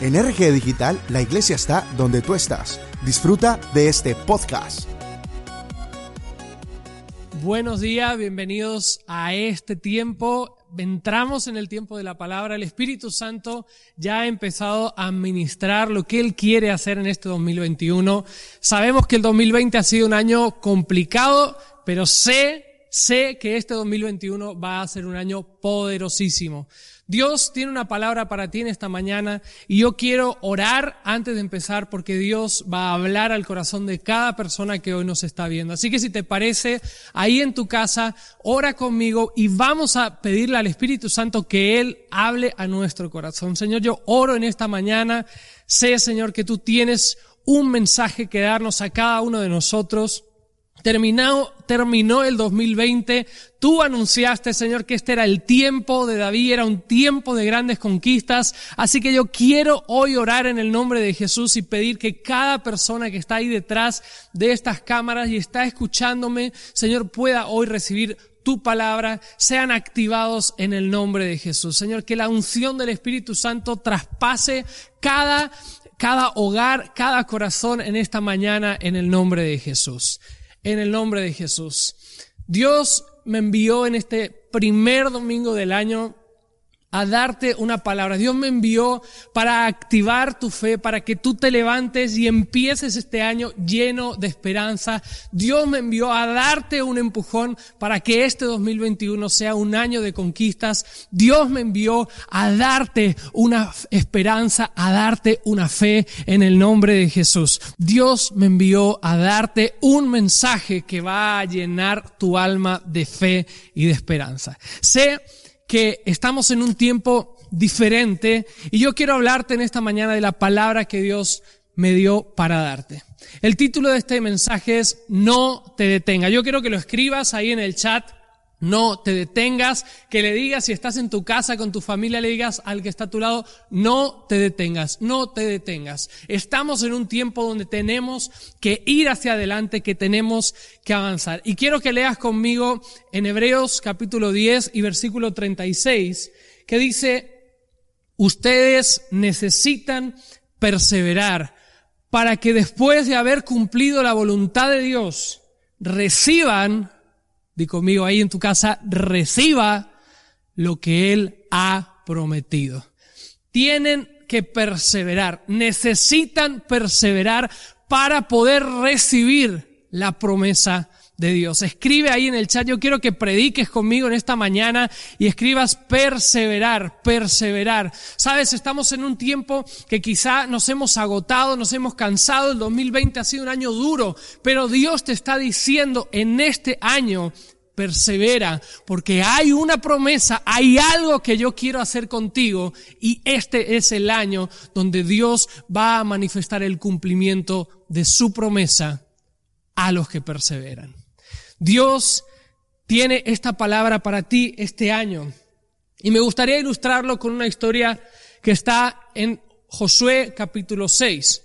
En RG Digital, la iglesia está donde tú estás. Disfruta de este podcast. Buenos días, bienvenidos a este tiempo. Entramos en el tiempo de la palabra. El Espíritu Santo ya ha empezado a administrar lo que Él quiere hacer en este 2021. Sabemos que el 2020 ha sido un año complicado, pero sé, sé que este 2021 va a ser un año poderosísimo. Dios tiene una palabra para ti en esta mañana y yo quiero orar antes de empezar porque Dios va a hablar al corazón de cada persona que hoy nos está viendo. Así que si te parece, ahí en tu casa, ora conmigo y vamos a pedirle al Espíritu Santo que Él hable a nuestro corazón. Señor, yo oro en esta mañana. Sé, Señor, que tú tienes un mensaje que darnos a cada uno de nosotros. Terminó, terminó el 2020. Tú anunciaste, Señor, que este era el tiempo de David, era un tiempo de grandes conquistas. Así que yo quiero hoy orar en el nombre de Jesús y pedir que cada persona que está ahí detrás de estas cámaras y está escuchándome, Señor, pueda hoy recibir tu palabra, sean activados en el nombre de Jesús. Señor, que la unción del Espíritu Santo traspase cada, cada hogar, cada corazón en esta mañana en el nombre de Jesús en el nombre de Jesús. Dios me envió en este primer domingo del año a darte una palabra. Dios me envió para activar tu fe, para que tú te levantes y empieces este año lleno de esperanza. Dios me envió a darte un empujón para que este 2021 sea un año de conquistas. Dios me envió a darte una esperanza, a darte una fe en el nombre de Jesús. Dios me envió a darte un mensaje que va a llenar tu alma de fe y de esperanza. Sé que estamos en un tiempo diferente y yo quiero hablarte en esta mañana de la palabra que Dios me dio para darte. El título de este mensaje es No te detenga. Yo quiero que lo escribas ahí en el chat no te detengas, que le digas si estás en tu casa con tu familia, le digas al que está a tu lado, no te detengas, no te detengas. Estamos en un tiempo donde tenemos que ir hacia adelante, que tenemos que avanzar. Y quiero que leas conmigo en Hebreos capítulo 10 y versículo 36, que dice, ustedes necesitan perseverar para que después de haber cumplido la voluntad de Dios, reciban di conmigo ahí en tu casa, reciba lo que Él ha prometido. Tienen que perseverar, necesitan perseverar para poder recibir la promesa de Dios. Escribe ahí en el chat, yo quiero que prediques conmigo en esta mañana y escribas perseverar, perseverar. Sabes, estamos en un tiempo que quizá nos hemos agotado, nos hemos cansado, el 2020 ha sido un año duro, pero Dios te está diciendo en este año, persevera, porque hay una promesa, hay algo que yo quiero hacer contigo y este es el año donde Dios va a manifestar el cumplimiento de su promesa a los que perseveran. Dios tiene esta palabra para ti este año. Y me gustaría ilustrarlo con una historia que está en Josué capítulo 6.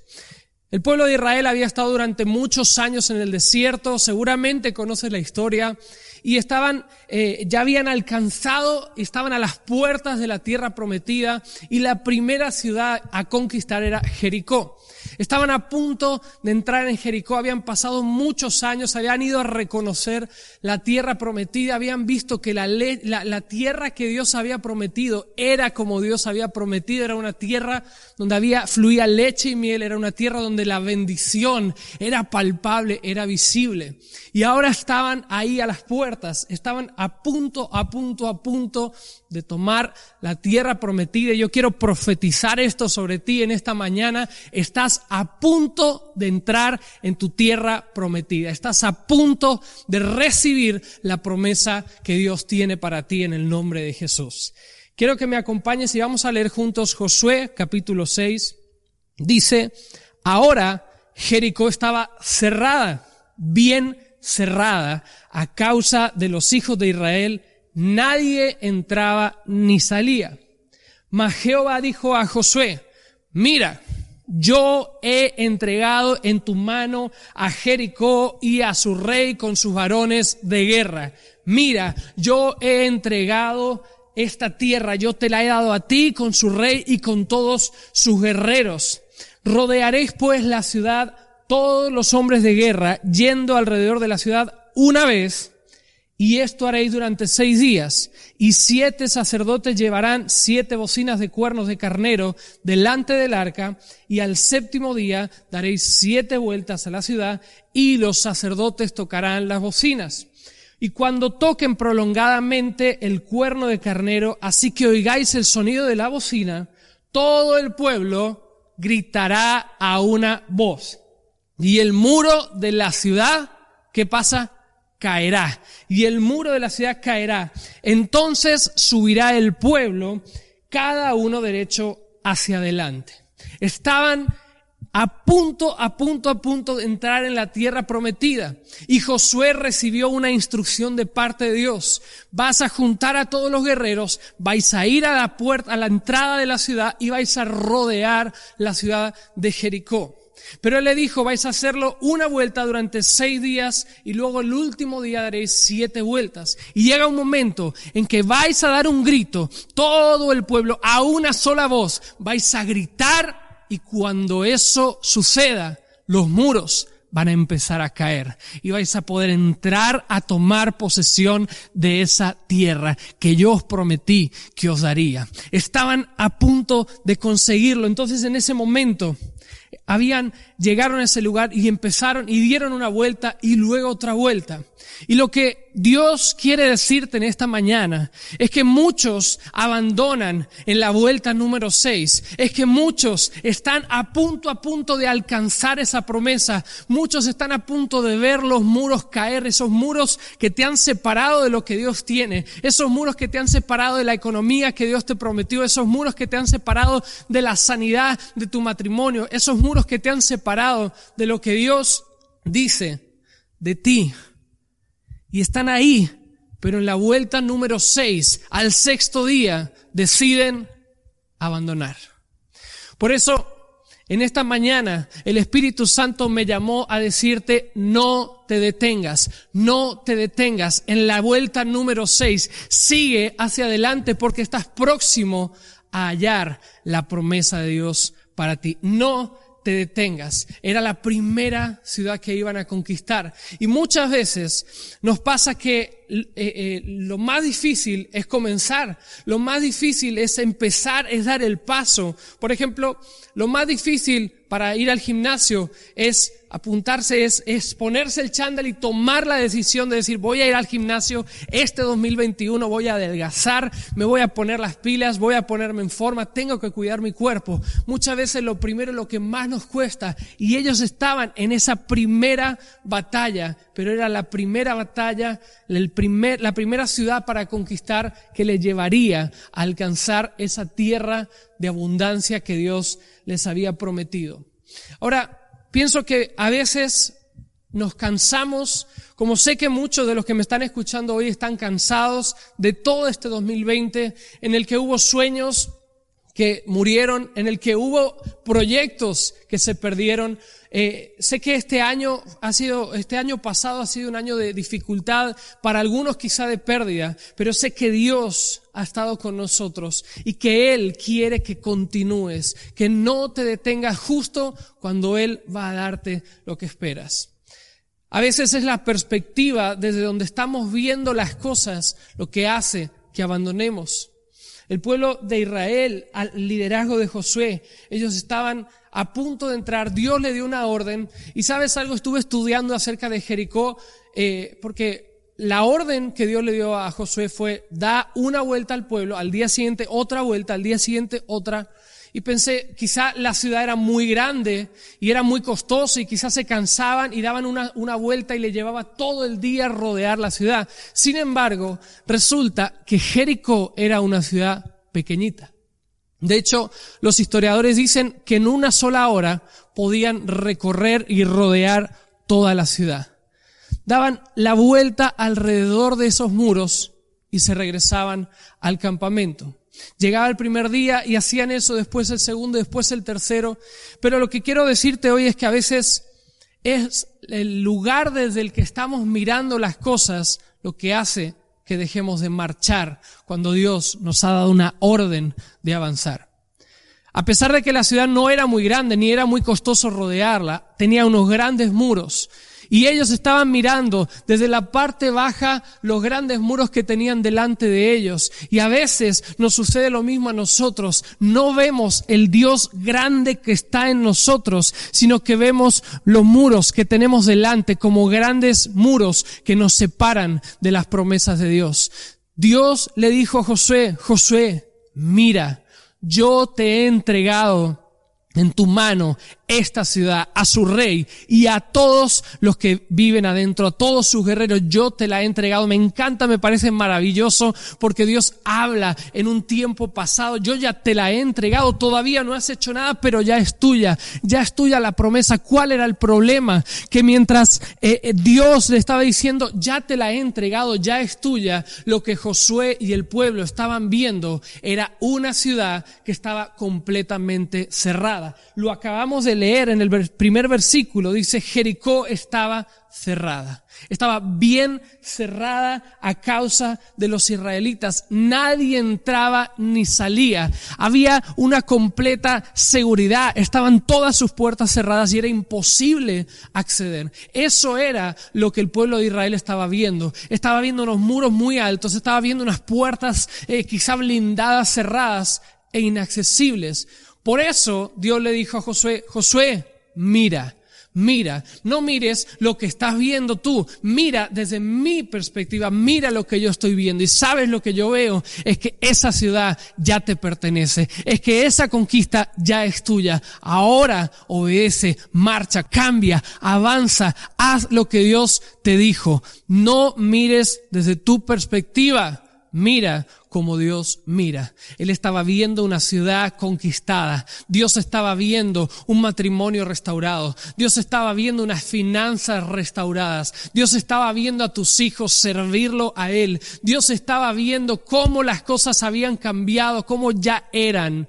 El pueblo de Israel había estado durante muchos años en el desierto, seguramente conoces la historia, y estaban, eh, ya habían alcanzado, estaban a las puertas de la tierra prometida, y la primera ciudad a conquistar era Jericó. Estaban a punto de entrar en Jericó, habían pasado muchos años, habían ido a reconocer la tierra prometida, habían visto que la, la, tierra que Dios había prometido era como Dios había prometido, era una tierra donde había, fluía leche y miel, era una tierra donde la bendición era palpable, era visible. Y ahora estaban ahí a las puertas, estaban a punto, a punto, a punto de tomar la tierra prometida. Yo quiero profetizar esto sobre ti en esta mañana. Estás a punto de entrar en tu tierra prometida. Estás a punto de recibir la promesa que Dios tiene para ti en el nombre de Jesús. Quiero que me acompañes y vamos a leer juntos Josué capítulo 6 dice, ahora Jericó estaba cerrada, bien cerrada, a causa de los hijos de Israel, nadie entraba ni salía. Mas Jehová dijo a Josué, mira, yo he entregado en tu mano a Jericó y a su rey con sus varones de guerra. Mira, yo he entregado esta tierra, yo te la he dado a ti con su rey y con todos sus guerreros. Rodearéis pues la ciudad todos los hombres de guerra yendo alrededor de la ciudad una vez y esto haréis durante seis días, y siete sacerdotes llevarán siete bocinas de cuernos de carnero delante del arca, y al séptimo día daréis siete vueltas a la ciudad, y los sacerdotes tocarán las bocinas. Y cuando toquen prolongadamente el cuerno de carnero, así que oigáis el sonido de la bocina, todo el pueblo gritará a una voz. Y el muro de la ciudad, ¿qué pasa? Caerá y el muro de la ciudad caerá. Entonces subirá el pueblo, cada uno derecho hacia adelante. Estaban a punto, a punto, a punto de entrar en la tierra prometida. Y Josué recibió una instrucción de parte de Dios. Vas a juntar a todos los guerreros, vais a ir a la puerta, a la entrada de la ciudad y vais a rodear la ciudad de Jericó. Pero él le dijo, vais a hacerlo una vuelta durante seis días y luego el último día daréis siete vueltas. Y llega un momento en que vais a dar un grito, todo el pueblo, a una sola voz, vais a gritar y cuando eso suceda, los muros van a empezar a caer y vais a poder entrar a tomar posesión de esa tierra que yo os prometí que os daría. Estaban a punto de conseguirlo. Entonces en ese momento habían, llegaron a ese lugar y empezaron y dieron una vuelta y luego otra vuelta. Y lo que Dios quiere decirte en esta mañana es que muchos abandonan en la vuelta número 6. Es que muchos están a punto, a punto de alcanzar esa promesa. Muchos están a punto de ver los muros caer, esos muros que te han separado de lo que Dios tiene. Esos muros que te han separado de la economía que Dios te prometió. Esos muros que te han separado de la sanidad de tu matrimonio. Esos muros que te han separado de lo que Dios dice de ti y están ahí, pero en la vuelta número 6, al sexto día, deciden abandonar. Por eso, en esta mañana, el Espíritu Santo me llamó a decirte, no te detengas, no te detengas. En la vuelta número 6, sigue hacia adelante porque estás próximo a hallar la promesa de Dios para ti. No te detengas. Era la primera ciudad que iban a conquistar. Y muchas veces nos pasa que eh, eh, lo más difícil es comenzar, lo más difícil es empezar, es dar el paso. Por ejemplo, lo más difícil para ir al gimnasio es apuntarse, es, es ponerse el chándal y tomar la decisión de decir voy a ir al gimnasio este 2021, voy a adelgazar, me voy a poner las pilas, voy a ponerme en forma, tengo que cuidar mi cuerpo. Muchas veces lo primero, lo que más nos cuesta, y ellos estaban en esa primera batalla, pero era la primera batalla, el la primera ciudad para conquistar que les llevaría a alcanzar esa tierra de abundancia que Dios les había prometido. Ahora, pienso que a veces nos cansamos, como sé que muchos de los que me están escuchando hoy están cansados de todo este 2020 en el que hubo sueños que murieron, en el que hubo proyectos que se perdieron. Eh, sé que este año ha sido, este año pasado ha sido un año de dificultad, para algunos quizá de pérdida, pero sé que Dios ha estado con nosotros y que Él quiere que continúes, que no te detengas justo cuando Él va a darte lo que esperas. A veces es la perspectiva desde donde estamos viendo las cosas lo que hace que abandonemos. El pueblo de Israel, al liderazgo de Josué, ellos estaban a punto de entrar, Dios le dio una orden, y sabes algo, estuve estudiando acerca de Jericó, eh, porque la orden que Dios le dio a Josué fue, da una vuelta al pueblo, al día siguiente otra vuelta, al día siguiente otra, y pensé, quizá la ciudad era muy grande y era muy costosa y quizás se cansaban y daban una, una vuelta y le llevaba todo el día rodear la ciudad. Sin embargo, resulta que Jericó era una ciudad pequeñita. De hecho, los historiadores dicen que en una sola hora podían recorrer y rodear toda la ciudad. Daban la vuelta alrededor de esos muros y se regresaban al campamento. Llegaba el primer día y hacían eso, después el segundo, después el tercero. Pero lo que quiero decirte hoy es que a veces es el lugar desde el que estamos mirando las cosas lo que hace que dejemos de marchar cuando Dios nos ha dado una orden de avanzar. A pesar de que la ciudad no era muy grande ni era muy costoso rodearla, tenía unos grandes muros y ellos estaban mirando desde la parte baja los grandes muros que tenían delante de ellos. Y a veces nos sucede lo mismo a nosotros. No vemos el Dios grande que está en nosotros, sino que vemos los muros que tenemos delante como grandes muros que nos separan de las promesas de Dios. Dios le dijo a Josué, Josué, mira, yo te he entregado en tu mano esta ciudad, a su rey y a todos los que viven adentro, a todos sus guerreros. Yo te la he entregado. Me encanta, me parece maravilloso porque Dios habla en un tiempo pasado. Yo ya te la he entregado. Todavía no has hecho nada, pero ya es tuya. Ya es tuya la promesa. ¿Cuál era el problema? Que mientras eh, eh, Dios le estaba diciendo, ya te la he entregado, ya es tuya, lo que Josué y el pueblo estaban viendo era una ciudad que estaba completamente cerrada. Lo acabamos de leer en el primer versículo, dice, Jericó estaba cerrada. Estaba bien cerrada a causa de los israelitas. Nadie entraba ni salía. Había una completa seguridad. Estaban todas sus puertas cerradas y era imposible acceder. Eso era lo que el pueblo de Israel estaba viendo. Estaba viendo unos muros muy altos, estaba viendo unas puertas eh, quizá blindadas, cerradas e inaccesibles. Por eso Dios le dijo a Josué, Josué, mira, mira, no mires lo que estás viendo tú, mira desde mi perspectiva, mira lo que yo estoy viendo y sabes lo que yo veo, es que esa ciudad ya te pertenece, es que esa conquista ya es tuya. Ahora obedece, marcha, cambia, avanza, haz lo que Dios te dijo. No mires desde tu perspectiva, mira como Dios mira. Él estaba viendo una ciudad conquistada. Dios estaba viendo un matrimonio restaurado. Dios estaba viendo unas finanzas restauradas. Dios estaba viendo a tus hijos servirlo a Él. Dios estaba viendo cómo las cosas habían cambiado, cómo ya eran.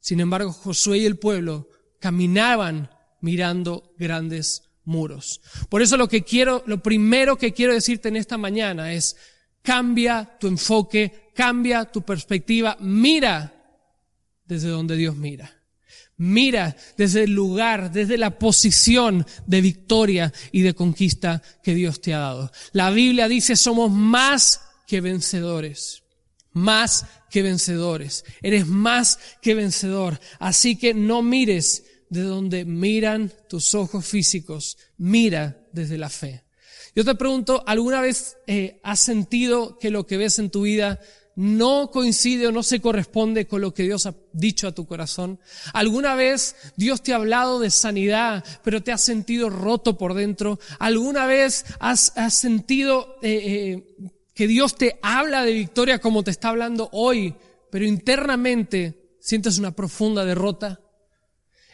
Sin embargo, Josué y el pueblo caminaban mirando grandes muros. Por eso lo que quiero, lo primero que quiero decirte en esta mañana es, cambia tu enfoque, cambia tu perspectiva, mira desde donde Dios mira. Mira desde el lugar, desde la posición de victoria y de conquista que Dios te ha dado. La Biblia dice somos más que vencedores. Más que vencedores. Eres más que vencedor. Así que no mires de donde miran tus ojos físicos. Mira desde la fe. Yo te pregunto, ¿alguna vez eh, has sentido que lo que ves en tu vida no coincide o no se corresponde con lo que Dios ha dicho a tu corazón? ¿Alguna vez Dios te ha hablado de sanidad, pero te has sentido roto por dentro? ¿Alguna vez has, sentido eh, eh, que Dios te habla de victoria como te está hablando hoy, pero internamente sientes una profunda derrota?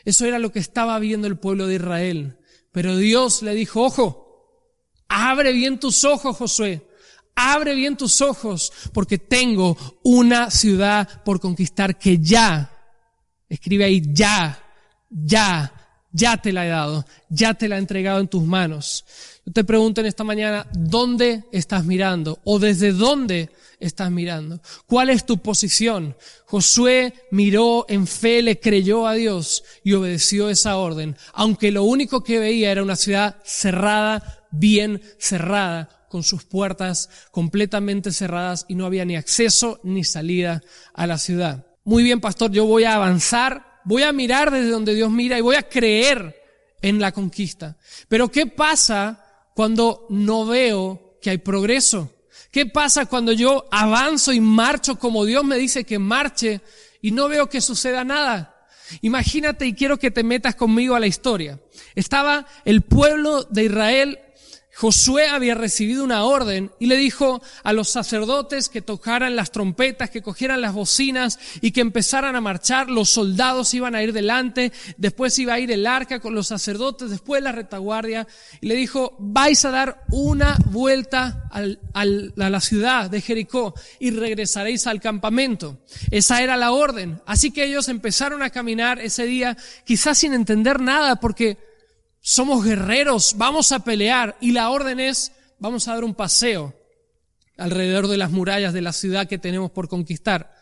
Eso era lo que estaba viendo el pueblo de Israel. Pero Dios le dijo, ojo, Abre bien tus ojos, Josué. Abre bien tus ojos porque tengo una ciudad por conquistar que ya, escribe ahí, ya, ya, ya te la he dado, ya te la he entregado en tus manos. Yo te pregunto en esta mañana, ¿dónde estás mirando? ¿O desde dónde estás mirando? ¿Cuál es tu posición? Josué miró en fe, le creyó a Dios y obedeció esa orden, aunque lo único que veía era una ciudad cerrada, bien cerrada, con sus puertas completamente cerradas y no había ni acceso ni salida a la ciudad. Muy bien, pastor, yo voy a avanzar, voy a mirar desde donde Dios mira y voy a creer en la conquista. Pero ¿qué pasa cuando no veo que hay progreso? ¿Qué pasa cuando yo avanzo y marcho como Dios me dice que marche y no veo que suceda nada? Imagínate y quiero que te metas conmigo a la historia. Estaba el pueblo de Israel Josué había recibido una orden y le dijo a los sacerdotes que tocaran las trompetas, que cogieran las bocinas y que empezaran a marchar. Los soldados iban a ir delante, después iba a ir el arca con los sacerdotes, después la retaguardia. Y le dijo, vais a dar una vuelta al, al, a la ciudad de Jericó y regresaréis al campamento. Esa era la orden. Así que ellos empezaron a caminar ese día, quizás sin entender nada, porque somos guerreros, vamos a pelear y la orden es, vamos a dar un paseo alrededor de las murallas de la ciudad que tenemos por conquistar.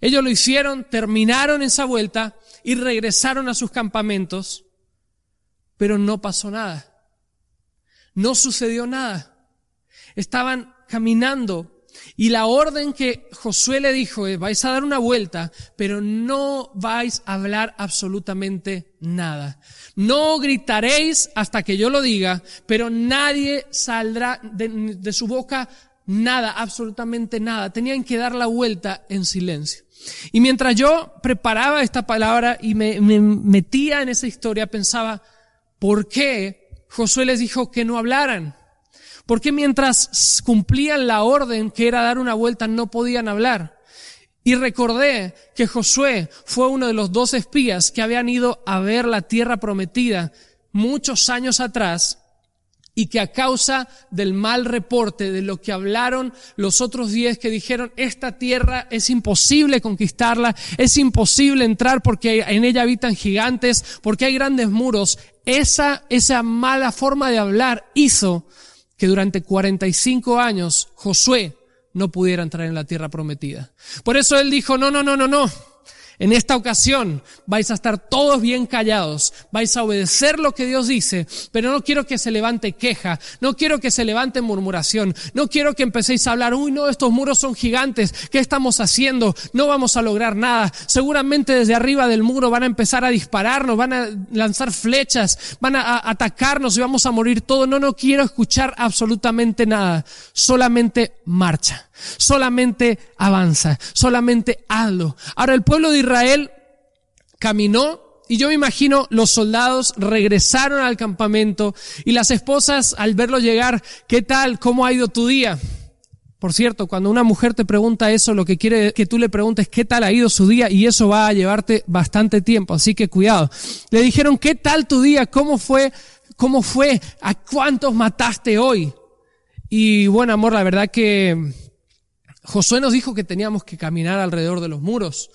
Ellos lo hicieron, terminaron esa vuelta y regresaron a sus campamentos, pero no pasó nada. No sucedió nada. Estaban caminando y la orden que Josué le dijo es, vais a dar una vuelta, pero no vais a hablar absolutamente nada. No gritaréis hasta que yo lo diga, pero nadie saldrá de, su boca nada, absolutamente nada. Tenían que dar la vuelta en silencio. Y mientras yo preparaba esta palabra y me, me metía en esa historia, pensaba, ¿por qué Josué les dijo que no hablaran? Porque mientras cumplían la orden que era dar una vuelta no podían hablar. Y recordé que Josué fue uno de los dos espías que habían ido a ver la tierra prometida muchos años atrás y que a causa del mal reporte de lo que hablaron los otros diez que dijeron esta tierra es imposible conquistarla, es imposible entrar porque en ella habitan gigantes, porque hay grandes muros, esa, esa mala forma de hablar hizo que durante 45 años Josué no pudiera entrar en la tierra prometida. Por eso él dijo, no, no, no, no, no. En esta ocasión vais a estar todos bien callados, vais a obedecer lo que Dios dice, pero no quiero que se levante queja, no quiero que se levante murmuración, no quiero que empecéis a hablar, uy, no, estos muros son gigantes, ¿qué estamos haciendo? No vamos a lograr nada. Seguramente desde arriba del muro van a empezar a dispararnos, van a lanzar flechas, van a, atacarnos y vamos a morir todos. No, no quiero escuchar absolutamente nada, solamente marcha solamente avanza, solamente hazlo. Ahora el pueblo de Israel caminó y yo me imagino los soldados regresaron al campamento y las esposas al verlo llegar, ¿qué tal? ¿Cómo ha ido tu día? Por cierto, cuando una mujer te pregunta eso, lo que quiere que tú le preguntes qué tal ha ido su día y eso va a llevarte bastante tiempo, así que cuidado. Le dijeron, ¿qué tal tu día? ¿Cómo fue? ¿Cómo fue? ¿A cuántos mataste hoy? Y bueno, amor, la verdad que Josué nos dijo que teníamos que caminar alrededor de los muros,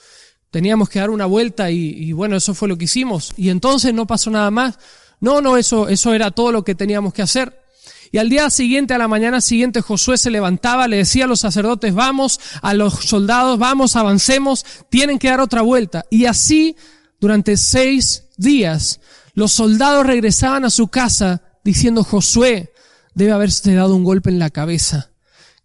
teníamos que dar una vuelta y, y, bueno, eso fue lo que hicimos. Y entonces no pasó nada más. No, no, eso, eso era todo lo que teníamos que hacer. Y al día siguiente, a la mañana siguiente, Josué se levantaba, le decía a los sacerdotes, vamos, a los soldados, vamos, avancemos, tienen que dar otra vuelta. Y así, durante seis días, los soldados regresaban a su casa diciendo, Josué, debe haberse dado un golpe en la cabeza.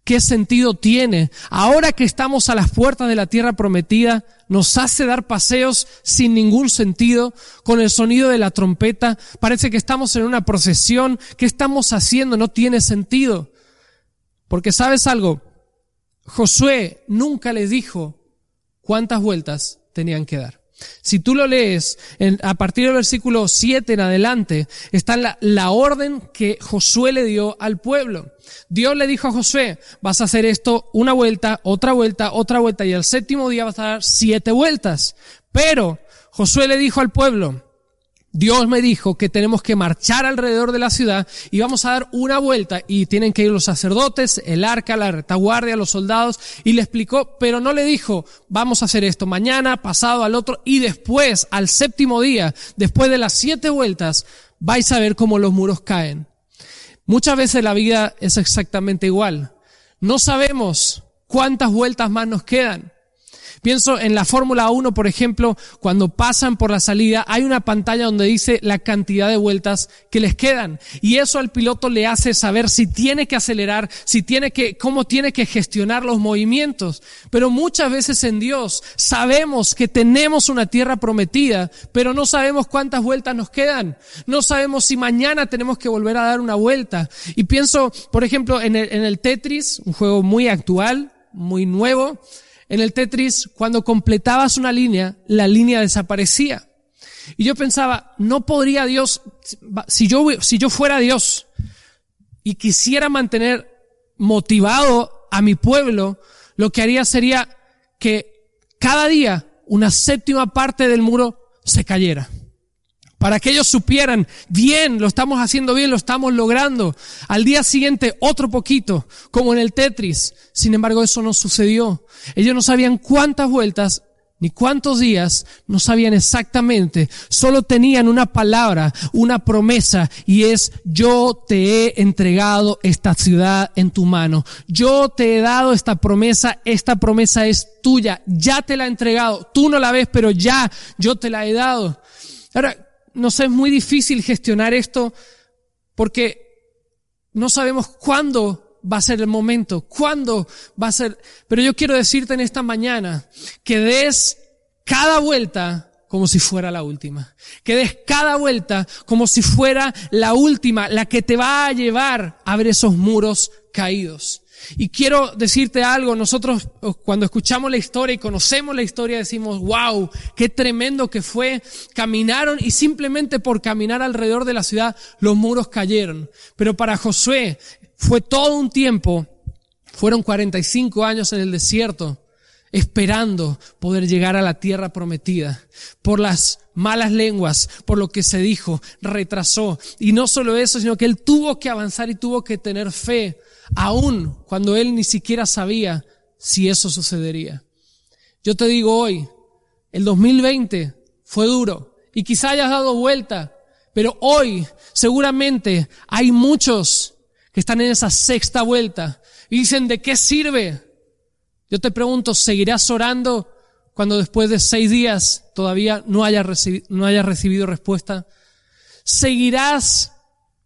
¿Qué sentido tiene? Ahora que estamos a las puertas de la tierra prometida, nos hace dar paseos sin ningún sentido, con el sonido de la trompeta. Parece que estamos en una procesión. ¿Qué estamos haciendo? No tiene sentido. Porque sabes algo, Josué nunca les dijo cuántas vueltas tenían que dar. Si tú lo lees, a partir del versículo 7 en adelante, está la, la orden que Josué le dio al pueblo. Dios le dijo a Josué, vas a hacer esto una vuelta, otra vuelta, otra vuelta, y el séptimo día vas a dar siete vueltas. Pero Josué le dijo al pueblo, Dios me dijo que tenemos que marchar alrededor de la ciudad y vamos a dar una vuelta y tienen que ir los sacerdotes, el arca, la retaguardia, los soldados y le explicó, pero no le dijo, vamos a hacer esto mañana, pasado al otro y después, al séptimo día, después de las siete vueltas, vais a ver cómo los muros caen. Muchas veces la vida es exactamente igual. No sabemos cuántas vueltas más nos quedan. Pienso en la Fórmula 1, por ejemplo, cuando pasan por la salida, hay una pantalla donde dice la cantidad de vueltas que les quedan. Y eso al piloto le hace saber si tiene que acelerar, si tiene que, cómo tiene que gestionar los movimientos. Pero muchas veces en Dios sabemos que tenemos una tierra prometida, pero no sabemos cuántas vueltas nos quedan. No sabemos si mañana tenemos que volver a dar una vuelta. Y pienso, por ejemplo, en el, en el Tetris, un juego muy actual, muy nuevo, en el Tetris, cuando completabas una línea, la línea desaparecía. Y yo pensaba, no podría Dios, si yo, si yo fuera Dios, y quisiera mantener motivado a mi pueblo, lo que haría sería que cada día una séptima parte del muro se cayera. Para que ellos supieran, bien, lo estamos haciendo bien, lo estamos logrando. Al día siguiente, otro poquito, como en el Tetris. Sin embargo, eso no sucedió. Ellos no sabían cuántas vueltas ni cuántos días, no sabían exactamente, solo tenían una palabra, una promesa, y es, yo te he entregado esta ciudad en tu mano, yo te he dado esta promesa, esta promesa es tuya, ya te la he entregado, tú no la ves, pero ya yo te la he dado. Ahora, no sé, es muy difícil gestionar esto porque no sabemos cuándo va a ser el momento, cuándo va a ser. Pero yo quiero decirte en esta mañana que des cada vuelta como si fuera la última. Que des cada vuelta como si fuera la última, la que te va a llevar a ver esos muros caídos. Y quiero decirte algo, nosotros cuando escuchamos la historia y conocemos la historia decimos, wow, qué tremendo que fue. Caminaron y simplemente por caminar alrededor de la ciudad los muros cayeron. Pero para Josué fue todo un tiempo, fueron 45 años en el desierto, esperando poder llegar a la tierra prometida. Por las malas lenguas, por lo que se dijo, retrasó. Y no solo eso, sino que él tuvo que avanzar y tuvo que tener fe, aún cuando él ni siquiera sabía si eso sucedería. Yo te digo hoy, el 2020 fue duro y quizá hayas dado vuelta, pero hoy seguramente hay muchos que están en esa sexta vuelta y dicen, ¿de qué sirve? Yo te pregunto, ¿seguirás orando cuando después de seis días todavía no hayas recibido, no hayas recibido respuesta? ¿Seguirás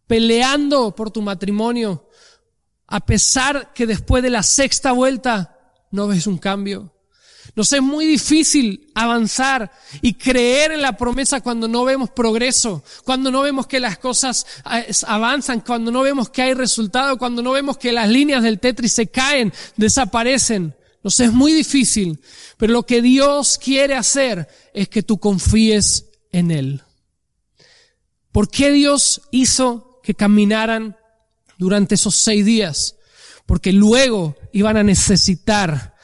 peleando por tu matrimonio a pesar que después de la sexta vuelta no ves un cambio? Nos es muy difícil avanzar y creer en la promesa cuando no vemos progreso, cuando no vemos que las cosas eh, avanzan, cuando no vemos que hay resultado, cuando no vemos que las líneas del Tetris se caen, desaparecen. Nos es muy difícil, pero lo que Dios quiere hacer es que tú confíes en Él. ¿Por qué Dios hizo que caminaran durante esos seis días? Porque luego iban a necesitar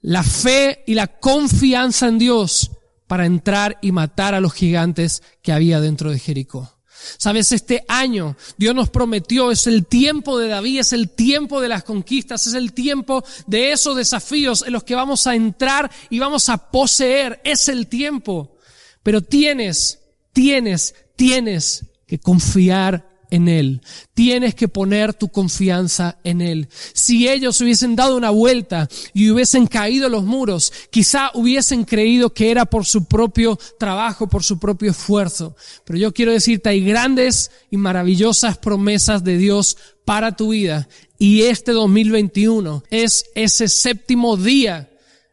la fe y la confianza en Dios para entrar y matar a los gigantes que había dentro de Jericó. Sabes, este año Dios nos prometió, es el tiempo de David, es el tiempo de las conquistas, es el tiempo de esos desafíos en los que vamos a entrar y vamos a poseer, es el tiempo. Pero tienes, tienes, tienes que confiar en Él. Tienes que poner tu confianza en Él. Si ellos hubiesen dado una vuelta y hubiesen caído los muros, quizá hubiesen creído que era por su propio trabajo, por su propio esfuerzo. Pero yo quiero decirte, hay grandes y maravillosas promesas de Dios para tu vida. Y este 2021 es ese séptimo día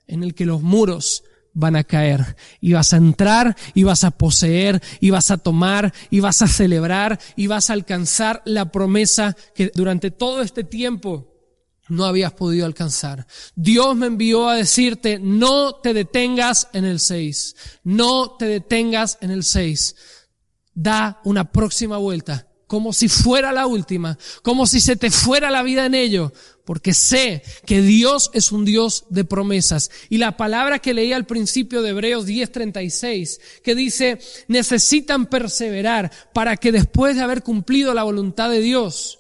en el que los muros van a caer. Y vas a entrar y vas a poseer y vas a tomar y vas a celebrar y vas a alcanzar la promesa que durante todo este tiempo no habías podido alcanzar. Dios me envió a decirte, no te detengas en el 6. No te detengas en el 6. Da una próxima vuelta como si fuera la última, como si se te fuera la vida en ello, porque sé que Dios es un Dios de promesas. Y la palabra que leí al principio de Hebreos 10:36, que dice, necesitan perseverar para que después de haber cumplido la voluntad de Dios,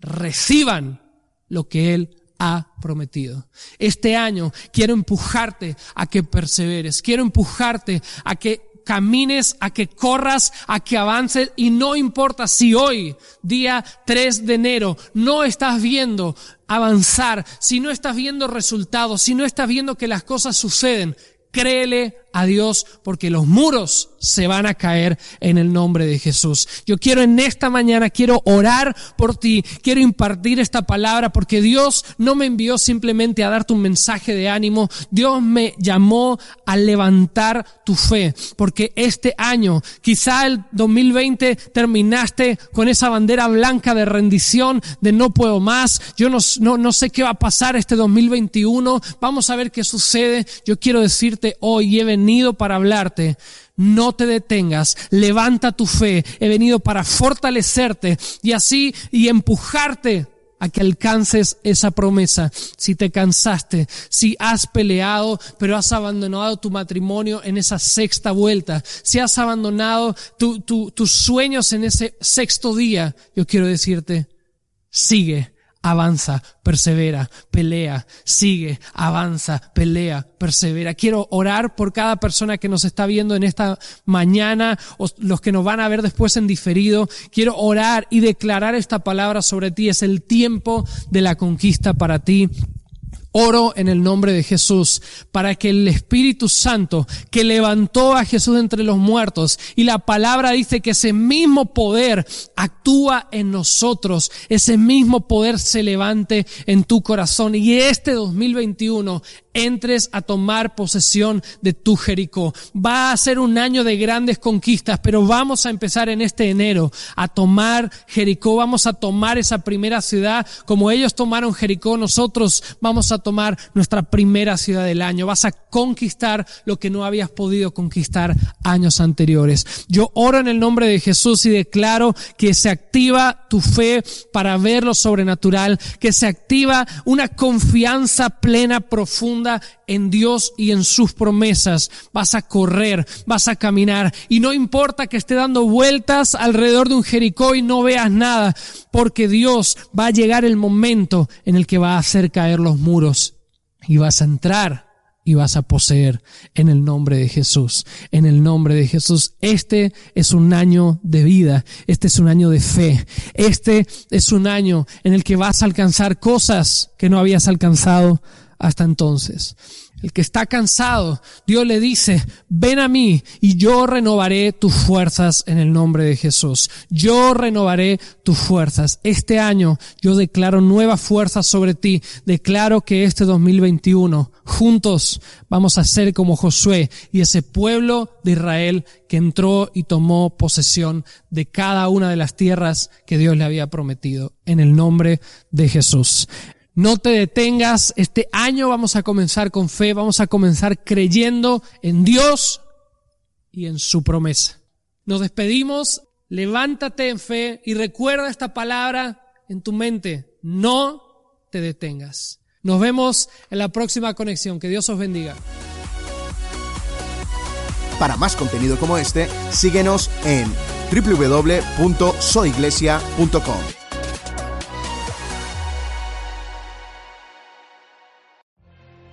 reciban lo que Él ha prometido. Este año quiero empujarte a que perseveres, quiero empujarte a que camines, a que corras, a que avances y no importa si hoy, día 3 de enero, no estás viendo avanzar, si no estás viendo resultados, si no estás viendo que las cosas suceden, créele a Dios porque los muros se van a caer en el nombre de Jesús. Yo quiero en esta mañana, quiero orar por ti, quiero impartir esta palabra porque Dios no me envió simplemente a darte un mensaje de ánimo, Dios me llamó a levantar tu fe, porque este año, quizá el 2020 terminaste con esa bandera blanca de rendición, de no puedo más, yo no, no, no sé qué va a pasar este 2021, vamos a ver qué sucede, yo quiero decirte hoy, lleven venido para hablarte. No te detengas, levanta tu fe. He venido para fortalecerte y así y empujarte a que alcances esa promesa. Si te cansaste, si has peleado, pero has abandonado tu matrimonio en esa sexta vuelta, si has abandonado tus sueños en ese sexto día, yo quiero decirte, sigue avanza, persevera, pelea, sigue, avanza, pelea, persevera. Quiero orar por cada persona que nos está viendo en esta mañana o los que nos van a ver después en diferido. Quiero orar y declarar esta palabra sobre ti. Es el tiempo de la conquista para ti. Oro en el nombre de Jesús para que el Espíritu Santo que levantó a Jesús entre los muertos y la palabra dice que ese mismo poder actúa en nosotros, ese mismo poder se levante en tu corazón y este 2021 entres a tomar posesión de tu Jericó. Va a ser un año de grandes conquistas, pero vamos a empezar en este enero a tomar Jericó, vamos a tomar esa primera ciudad como ellos tomaron Jericó, nosotros vamos a tomar nuestra primera ciudad del año. Vas a conquistar lo que no habías podido conquistar años anteriores. Yo oro en el nombre de Jesús y declaro que se activa tu fe para ver lo sobrenatural, que se activa una confianza plena, profunda, en Dios y en sus promesas. Vas a correr, vas a caminar y no importa que esté dando vueltas alrededor de un Jericó y no veas nada, porque Dios va a llegar el momento en el que va a hacer caer los muros y vas a entrar y vas a poseer en el nombre de Jesús. En el nombre de Jesús. Este es un año de vida. Este es un año de fe. Este es un año en el que vas a alcanzar cosas que no habías alcanzado hasta entonces. El que está cansado, Dios le dice, ven a mí y yo renovaré tus fuerzas en el nombre de Jesús. Yo renovaré tus fuerzas. Este año yo declaro nuevas fuerzas sobre ti. Declaro que este 2021 juntos vamos a ser como Josué y ese pueblo de Israel que entró y tomó posesión de cada una de las tierras que Dios le había prometido en el nombre de Jesús. No te detengas. Este año vamos a comenzar con fe, vamos a comenzar creyendo en Dios y en su promesa. Nos despedimos. Levántate en fe y recuerda esta palabra en tu mente. No te detengas. Nos vemos en la próxima conexión. Que Dios os bendiga. Para más contenido como este, síguenos en www.soiglesia.com.